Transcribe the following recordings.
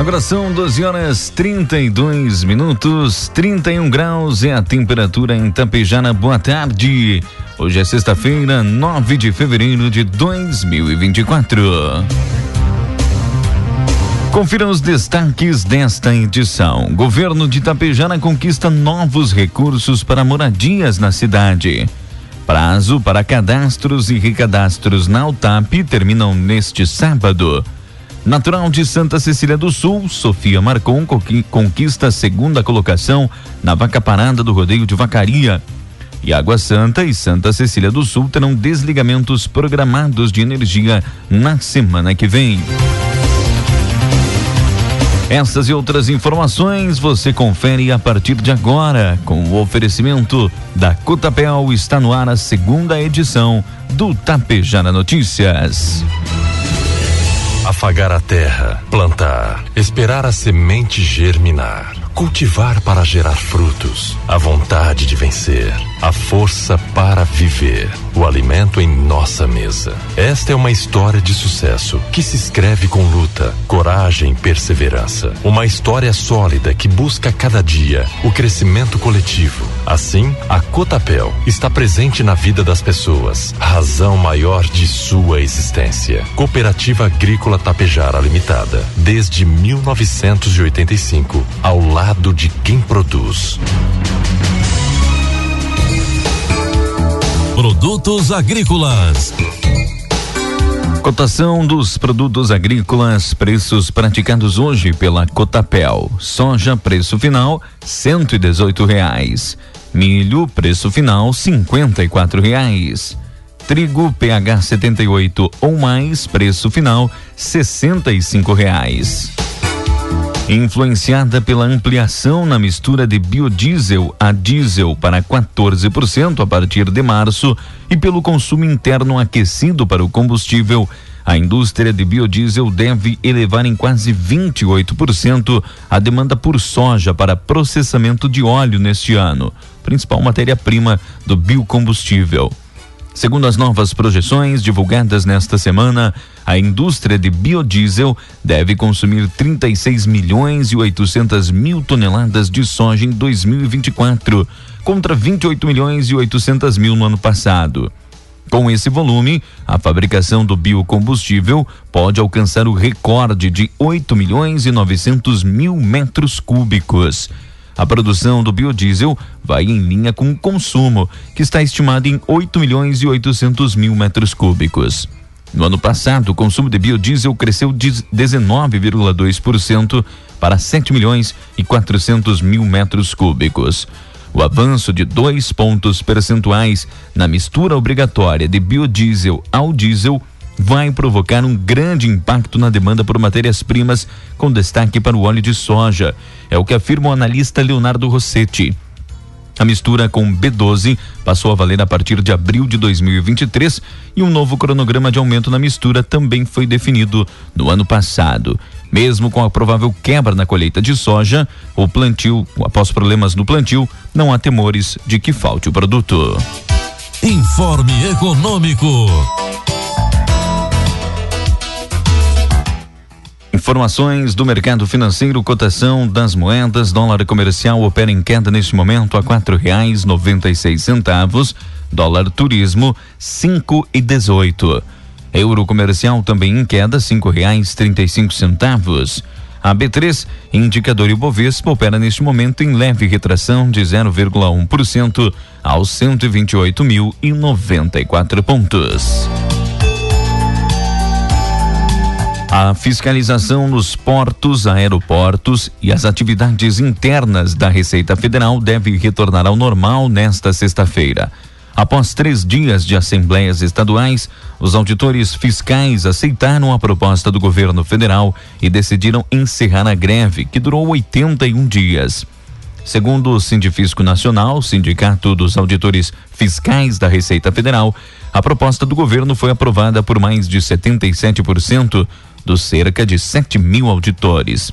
Agora são 12 horas 32 minutos, 31 graus é a temperatura em Tapejara. Boa tarde. Hoje é sexta-feira, 9 de fevereiro de 2024. Confira os destaques desta edição. Governo de Itapejara conquista novos recursos para moradias na cidade. Prazo para cadastros e recadastros na UTAP terminam neste sábado. Natural de Santa Cecília do Sul, Sofia Marcon conquista a segunda colocação na vaca parada do rodeio de Vacaria. E Água Santa e Santa Cecília do Sul terão desligamentos programados de energia na semana que vem. Essas e outras informações você confere a partir de agora com o oferecimento da Cotapel está no ar a segunda edição do Tapejara Notícias. Afagar a terra, plantar, esperar a semente germinar, cultivar para gerar frutos, a vontade de vencer, a força para viver, o alimento em nossa mesa. Esta é uma história de sucesso que se escreve com luta, coragem e perseverança. Uma história sólida que busca cada dia o crescimento coletivo. Assim, a Cotapel está presente na vida das pessoas, razão maior de sua existência. Cooperativa Agrícola Tapejara Limitada, desde 1985, ao lado de quem produz. Produtos agrícolas. Cotação dos produtos agrícolas, preços praticados hoje pela Cotapel. Soja, preço final, cento e dezoito reais. Milho, preço final, cinquenta e quatro reais. Trigo PH 78 ou mais, preço final, sessenta e cinco reais. Influenciada pela ampliação na mistura de biodiesel a diesel para 14% a partir de março e pelo consumo interno aquecido para o combustível, a indústria de biodiesel deve elevar em quase 28% a demanda por soja para processamento de óleo neste ano, principal matéria-prima do biocombustível. Segundo as novas projeções divulgadas nesta semana, a indústria de biodiesel deve consumir 36 milhões e 800 mil toneladas de soja em 2024, contra 28 milhões e 800 mil no ano passado. Com esse volume, a fabricação do biocombustível pode alcançar o recorde de 8 milhões e 900 mil metros cúbicos. A produção do biodiesel vai em linha com o consumo, que está estimado em 8 milhões e 800 mil metros cúbicos. No ano passado, o consumo de biodiesel cresceu de 19,2% para 7 milhões e 400 mil metros cúbicos. O avanço de dois pontos percentuais na mistura obrigatória de biodiesel ao diesel vai provocar um grande impacto na demanda por matérias-primas, com destaque para o óleo de soja. É o que afirma o analista Leonardo Rossetti. A mistura com B12 passou a valer a partir de abril de 2023 e um novo cronograma de aumento na mistura também foi definido no ano passado. Mesmo com a provável quebra na colheita de soja, o plantio, após problemas no plantio, não há temores de que falte o produto. Informe Econômico. Informações do mercado financeiro, cotação das moedas, dólar comercial opera em queda neste momento a quatro reais noventa e seis centavos, dólar turismo cinco e dezoito. Euro comercial também em queda cinco reais trinta e cinco centavos. A B3, indicador Ibovespa, opera neste momento em leve retração de 0,1% aos 128 mil e noventa e quatro pontos. A fiscalização nos portos, aeroportos e as atividades internas da Receita Federal deve retornar ao normal nesta sexta-feira. Após três dias de assembleias estaduais, os auditores fiscais aceitaram a proposta do governo federal e decidiram encerrar a greve, que durou 81 dias. Segundo o Sindifisco Nacional, Sindicato dos Auditores Fiscais da Receita Federal, a proposta do governo foi aprovada por mais de 77% dos cerca de 7 mil auditores.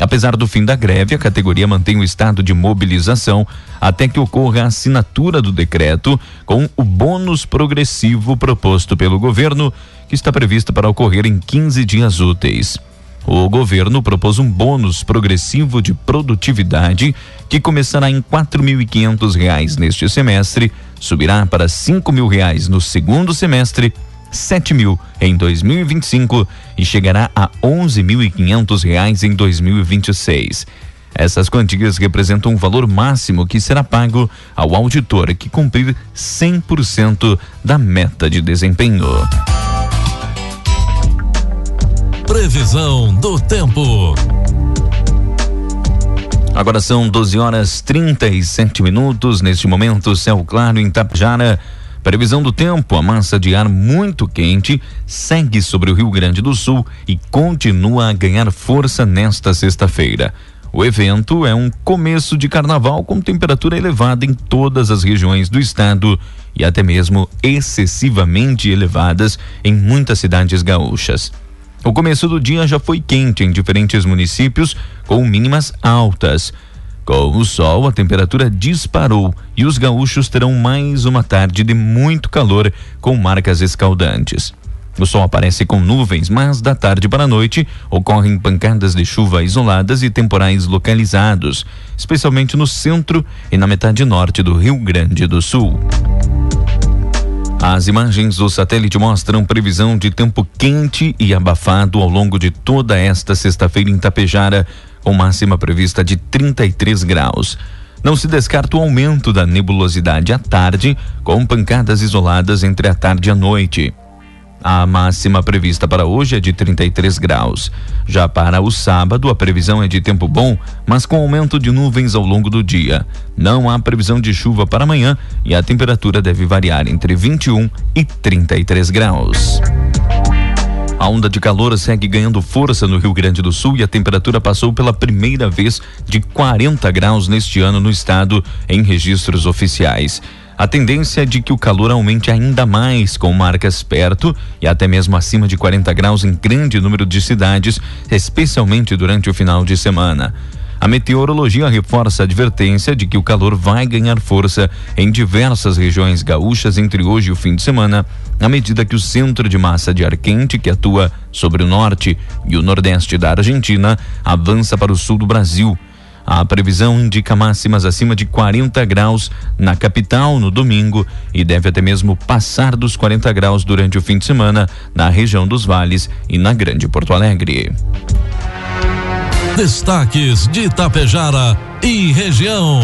Apesar do fim da greve, a categoria mantém o estado de mobilização até que ocorra a assinatura do decreto com o bônus progressivo proposto pelo governo, que está previsto para ocorrer em 15 dias úteis. O governo propôs um bônus progressivo de produtividade que começará em R$ 4.500 neste semestre, subirá para R$ 5.000 no segundo semestre 7 mil em 2025 e chegará a 11.500 reais em 2026. Essas quantias representam o valor máximo que será pago ao auditor que cumprir 100% da meta de desempenho. Previsão do tempo. Agora são 12 horas 37 minutos. Neste momento, céu claro em Tapjara. Previsão do tempo: a massa de ar muito quente segue sobre o Rio Grande do Sul e continua a ganhar força nesta sexta-feira. O evento é um começo de carnaval com temperatura elevada em todas as regiões do estado e até mesmo excessivamente elevadas em muitas cidades gaúchas. O começo do dia já foi quente em diferentes municípios, com mínimas altas. Com o sol, a temperatura disparou e os gaúchos terão mais uma tarde de muito calor, com marcas escaldantes. O sol aparece com nuvens, mas da tarde para a noite ocorrem pancadas de chuva isoladas e temporais localizados, especialmente no centro e na metade norte do Rio Grande do Sul. As imagens do satélite mostram previsão de tempo quente e abafado ao longo de toda esta sexta-feira em Tapejara, com máxima prevista de 33 graus. Não se descarta o aumento da nebulosidade à tarde, com pancadas isoladas entre a tarde e a noite. A máxima prevista para hoje é de 33 graus. Já para o sábado, a previsão é de tempo bom, mas com aumento de nuvens ao longo do dia. Não há previsão de chuva para amanhã e a temperatura deve variar entre 21 e 33 graus. A onda de calor segue ganhando força no Rio Grande do Sul e a temperatura passou pela primeira vez de 40 graus neste ano no estado em registros oficiais. A tendência é de que o calor aumente ainda mais, com marcas perto e até mesmo acima de 40 graus em grande número de cidades, especialmente durante o final de semana. A meteorologia reforça a advertência de que o calor vai ganhar força em diversas regiões gaúchas entre hoje e o fim de semana, à medida que o centro de massa de ar quente, que atua sobre o norte e o nordeste da Argentina, avança para o sul do Brasil. A previsão indica máximas acima de 40 graus na capital no domingo e deve até mesmo passar dos 40 graus durante o fim de semana na região dos vales e na Grande Porto Alegre. Destaques de Itapejara e região.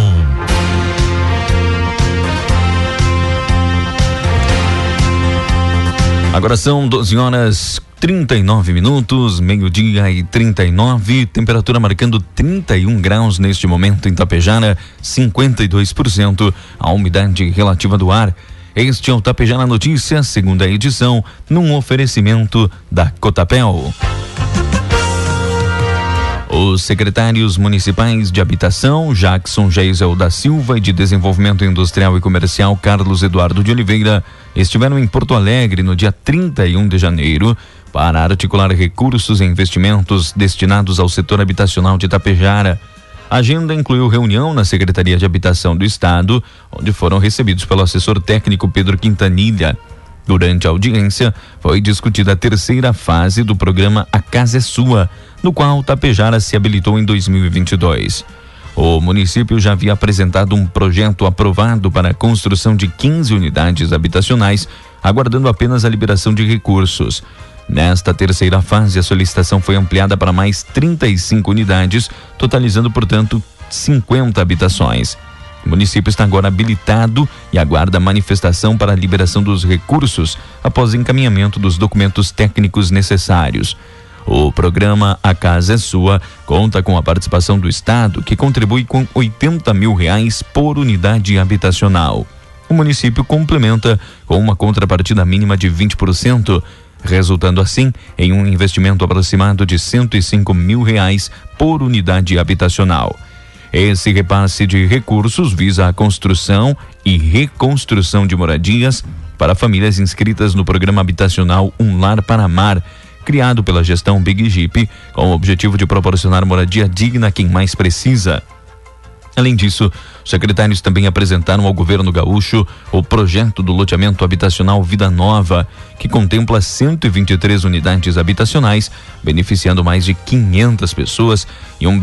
Agora são 12 horas 39 minutos, meio-dia e 39, temperatura marcando 31 graus neste momento em Tapejara, 52% a umidade relativa do ar. Este é o Tapejara Notícias, segunda edição, num oferecimento da Cotapel. Os secretários municipais de Habitação, Jackson Geisel da Silva e de Desenvolvimento Industrial e Comercial, Carlos Eduardo de Oliveira, estiveram em Porto Alegre no dia 31 de janeiro para articular recursos e investimentos destinados ao setor habitacional de Itapejara. A agenda incluiu reunião na Secretaria de Habitação do Estado, onde foram recebidos pelo assessor técnico Pedro Quintanilha. Durante a audiência, foi discutida a terceira fase do programa A Casa é Sua, no qual Tapejara se habilitou em 2022. O município já havia apresentado um projeto aprovado para a construção de 15 unidades habitacionais, aguardando apenas a liberação de recursos. Nesta terceira fase, a solicitação foi ampliada para mais 35 unidades, totalizando, portanto, 50 habitações. O município está agora habilitado e aguarda a manifestação para a liberação dos recursos após encaminhamento dos documentos técnicos necessários. O programa A Casa é Sua conta com a participação do Estado, que contribui com 80 mil reais por unidade habitacional. o município complementa com uma contrapartida mínima de 20%, resultando assim em um investimento aproximado de 105 mil reais por unidade habitacional. Esse repasse de recursos visa a construção e reconstrução de moradias para famílias inscritas no programa habitacional Um Lar para Amar, criado pela gestão Big Jeep, com o objetivo de proporcionar moradia digna a quem mais precisa. Além disso, os secretários também apresentaram ao governo gaúcho o projeto do loteamento habitacional Vida Nova, que contempla 123 unidades habitacionais, beneficiando mais de 500 pessoas e um,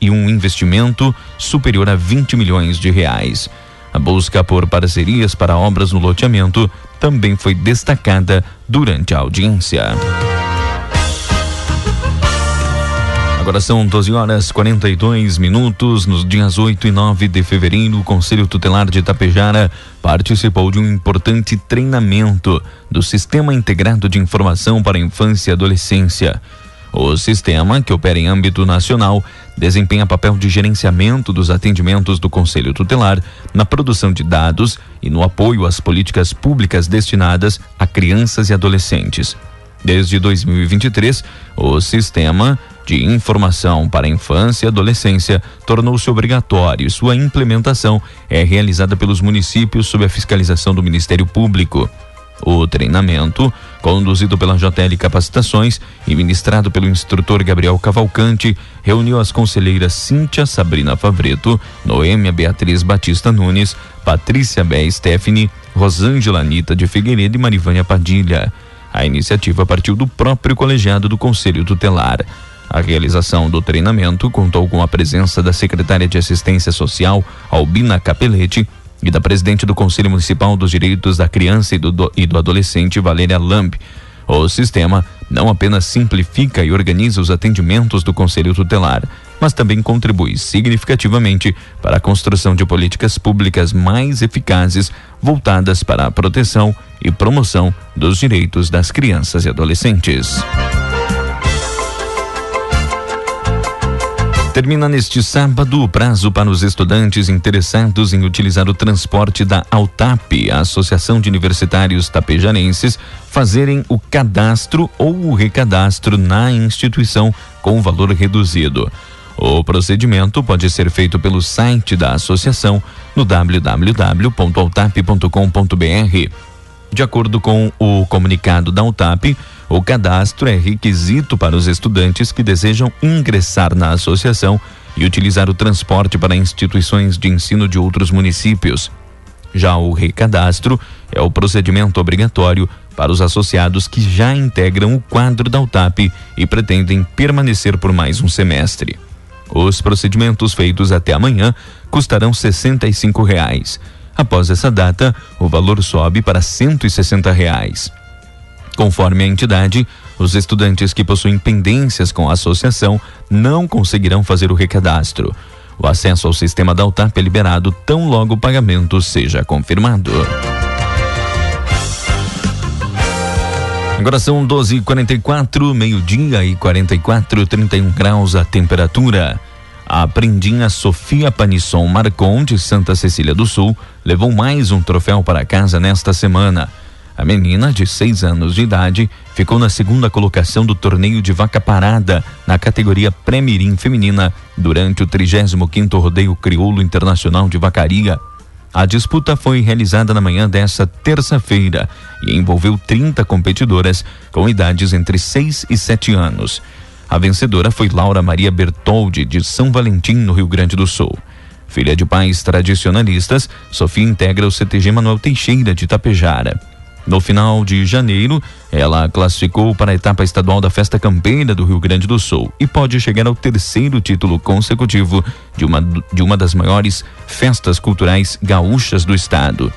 e um investimento superior a 20 milhões de reais. A busca por parcerias para obras no loteamento também foi destacada durante a audiência. Agora são 12 horas 42 minutos. Nos dias 8 e 9 de fevereiro, o Conselho Tutelar de Itapejara participou de um importante treinamento do Sistema Integrado de Informação para a Infância e Adolescência. O sistema, que opera em âmbito nacional, desempenha papel de gerenciamento dos atendimentos do Conselho Tutelar na produção de dados e no apoio às políticas públicas destinadas a crianças e adolescentes. Desde 2023, o sistema de informação para infância e adolescência tornou-se obrigatório. Sua implementação é realizada pelos municípios sob a fiscalização do Ministério Público. O treinamento, conduzido pela JL Capacitações e ministrado pelo instrutor Gabriel Cavalcante, reuniu as conselheiras Cíntia Sabrina Favreto, Noêmia Beatriz Batista Nunes, Patrícia Bé Stephanie, Rosângela Anitta de Figueiredo e Marivânia Padilha. A iniciativa partiu do próprio colegiado do Conselho Tutelar. A realização do treinamento contou com a presença da secretária de Assistência Social, Albina Capelete, e da presidente do Conselho Municipal dos Direitos da Criança e do, do, e do Adolescente, Valéria Lamb. O sistema não apenas simplifica e organiza os atendimentos do Conselho Tutelar, mas também contribui significativamente para a construção de políticas públicas mais eficazes voltadas para a proteção e promoção dos direitos das crianças e adolescentes. Termina neste sábado o prazo para os estudantes interessados em utilizar o transporte da AUTAP, a Associação de Universitários Tapejarenses, fazerem o cadastro ou o recadastro na instituição com valor reduzido. O procedimento pode ser feito pelo site da associação no www.autap.com.br. De acordo com o comunicado da UTAP, o cadastro é requisito para os estudantes que desejam ingressar na associação e utilizar o transporte para instituições de ensino de outros municípios. Já o recadastro é o procedimento obrigatório para os associados que já integram o quadro da UTAP e pretendem permanecer por mais um semestre. Os procedimentos feitos até amanhã custarão 65 reais. Após essa data, o valor sobe para 160 reais. Conforme a entidade, os estudantes que possuem pendências com a associação não conseguirão fazer o recadastro. O acesso ao sistema da UTAP é liberado tão logo o pagamento seja confirmado. Agora são 12:44, meio-dia e 44, 31 graus a temperatura. A prendinha Sofia Panisson Marcon de Santa Cecília do Sul levou mais um troféu para casa nesta semana. A menina, de seis anos de idade, ficou na segunda colocação do torneio de vaca parada na categoria Pré-Mirim Feminina durante o 35º Rodeio Crioulo Internacional de Vacaria. A disputa foi realizada na manhã desta terça-feira e envolveu 30 competidoras com idades entre 6 e 7 anos. A vencedora foi Laura Maria Bertoldi, de São Valentim, no Rio Grande do Sul. Filha de pais tradicionalistas, Sofia integra o CTG Manuel Teixeira de Tapejara. No final de janeiro, ela classificou para a etapa estadual da Festa Campeira do Rio Grande do Sul e pode chegar ao terceiro título consecutivo de uma, de uma das maiores festas culturais gaúchas do estado.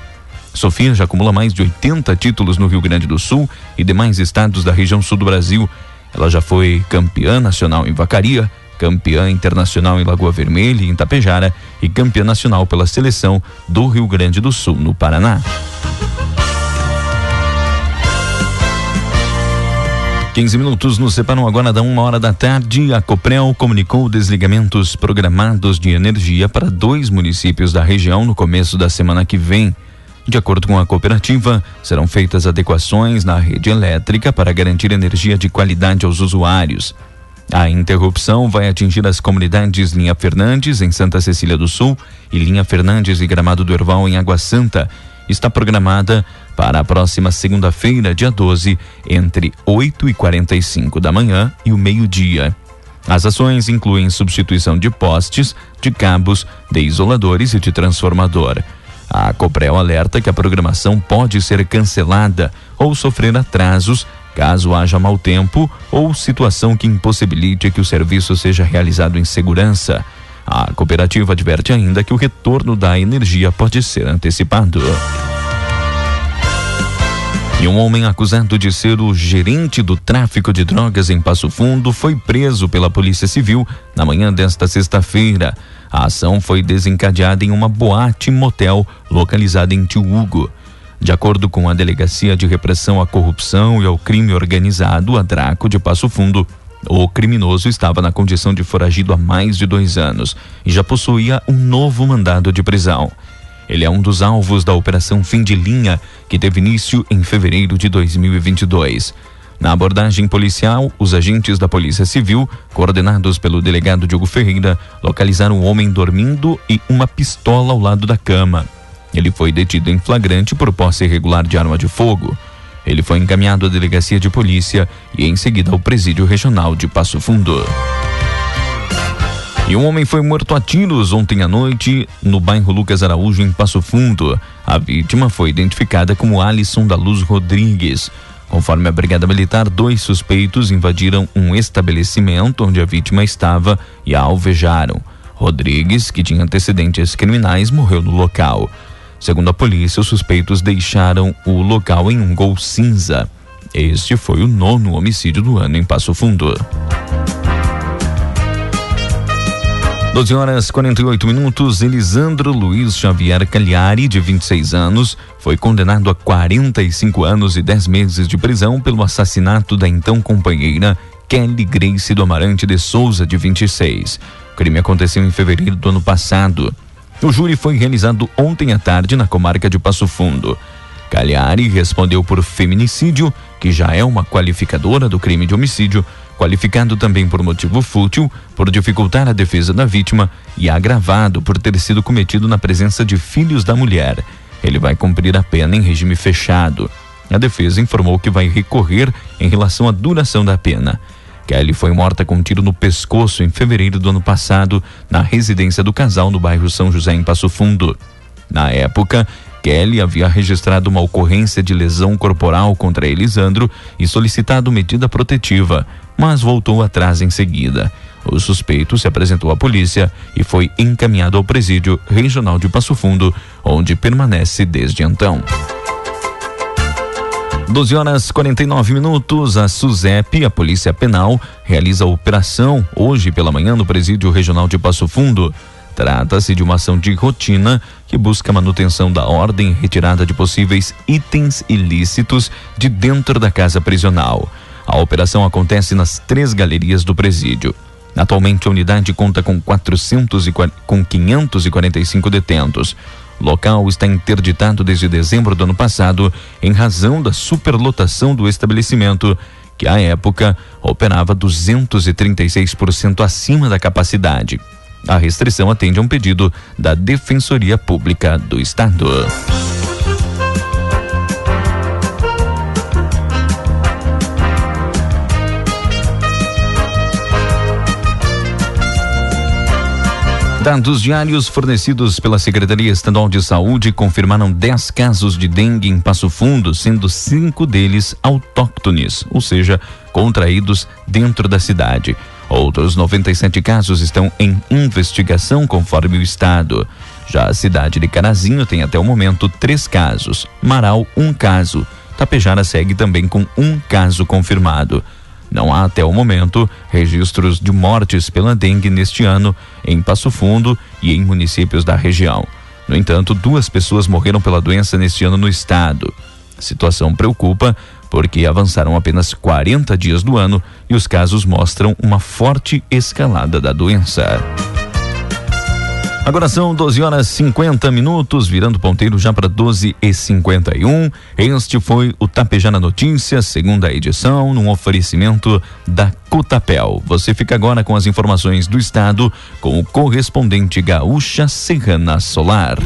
Sofia já acumula mais de 80 títulos no Rio Grande do Sul e demais estados da região sul do Brasil. Ela já foi campeã nacional em Vacaria, campeã internacional em Lagoa Vermelha e em e campeã nacional pela seleção do Rio Grande do Sul, no Paraná. 15 minutos nos separam agora da uma hora da tarde. A Coprel comunicou desligamentos programados de energia para dois municípios da região no começo da semana que vem. De acordo com a cooperativa, serão feitas adequações na rede elétrica para garantir energia de qualidade aos usuários. A interrupção vai atingir as comunidades Linha Fernandes, em Santa Cecília do Sul, e Linha Fernandes e Gramado do Erval, em Água Santa. Está programada para a próxima segunda-feira, dia 12, entre 8 e 45 da manhã e o meio-dia. As ações incluem substituição de postes, de cabos, de isoladores e de transformador. A Coprel alerta que a programação pode ser cancelada ou sofrer atrasos caso haja mau tempo ou situação que impossibilite que o serviço seja realizado em segurança. A cooperativa adverte ainda que o retorno da energia pode ser antecipado. E um homem acusado de ser o gerente do tráfico de drogas em Passo Fundo foi preso pela Polícia Civil na manhã desta sexta-feira. A ação foi desencadeada em uma boate motel localizada em Tio Hugo. De acordo com a Delegacia de Repressão à Corrupção e ao Crime Organizado, a Draco de Passo Fundo, o criminoso estava na condição de foragido há mais de dois anos e já possuía um novo mandado de prisão. Ele é um dos alvos da Operação Fim de Linha, que teve início em fevereiro de 2022. Na abordagem policial, os agentes da Polícia Civil, coordenados pelo delegado Diogo Ferreira, localizaram um homem dormindo e uma pistola ao lado da cama. Ele foi detido em flagrante por posse irregular de arma de fogo. Ele foi encaminhado à delegacia de polícia e em seguida ao presídio regional de Passo Fundo. E um homem foi morto a tiros ontem à noite no bairro Lucas Araújo, em Passo Fundo. A vítima foi identificada como Alisson da Luz Rodrigues. Conforme a Brigada Militar, dois suspeitos invadiram um estabelecimento onde a vítima estava e a alvejaram. Rodrigues, que tinha antecedentes criminais, morreu no local. Segundo a polícia, os suspeitos deixaram o local em um gol cinza. Este foi o nono homicídio do ano em Passo Fundo. 12 horas 48 minutos. Elisandro Luiz Xavier Cagliari, de 26 anos, foi condenado a 45 anos e 10 meses de prisão pelo assassinato da então companheira Kelly Grace do Amarante de Souza, de 26. O crime aconteceu em fevereiro do ano passado. O júri foi realizado ontem à tarde na comarca de Passo Fundo. Cagliari respondeu por feminicídio, que já é uma qualificadora do crime de homicídio, qualificado também por motivo fútil, por dificultar a defesa da vítima e agravado por ter sido cometido na presença de filhos da mulher. Ele vai cumprir a pena em regime fechado. A defesa informou que vai recorrer em relação à duração da pena. Kelly foi morta com um tiro no pescoço em fevereiro do ano passado, na residência do casal no bairro São José, em Passo Fundo. Na época, Kelly havia registrado uma ocorrência de lesão corporal contra Elisandro e solicitado medida protetiva, mas voltou atrás em seguida. O suspeito se apresentou à polícia e foi encaminhado ao presídio regional de Passo Fundo, onde permanece desde então. 12 horas 49 minutos. A SUSEP, a Polícia Penal, realiza a operação hoje pela manhã no Presídio Regional de Passo Fundo. Trata-se de uma ação de rotina que busca manutenção da ordem retirada de possíveis itens ilícitos de dentro da casa prisional. A operação acontece nas três galerias do presídio. Atualmente a unidade conta com 400 e, com 545 detentos. Local está interditado desde dezembro do ano passado em razão da superlotação do estabelecimento, que à época operava 236% acima da capacidade. A restrição atende a um pedido da Defensoria Pública do Estado. Dados diários fornecidos pela Secretaria Estadual de Saúde confirmaram 10 casos de dengue em Passo Fundo, sendo cinco deles autóctones, ou seja, contraídos dentro da cidade. Outros 97 casos estão em investigação, conforme o Estado. Já a cidade de Carazinho tem até o momento três casos, Marau, um caso. Tapejara segue também com um caso confirmado. Não há até o momento registros de mortes pela dengue neste ano em Passo Fundo e em municípios da região. No entanto, duas pessoas morreram pela doença neste ano no estado. A situação preocupa porque avançaram apenas 40 dias do ano e os casos mostram uma forte escalada da doença. Agora são 12 horas 50 minutos, virando ponteiro já para 12 e 51. Este foi o Tapejana Notícias, segunda edição, num oferecimento da Cotapel. Você fica agora com as informações do estado com o correspondente Gaúcha Serrana Solar.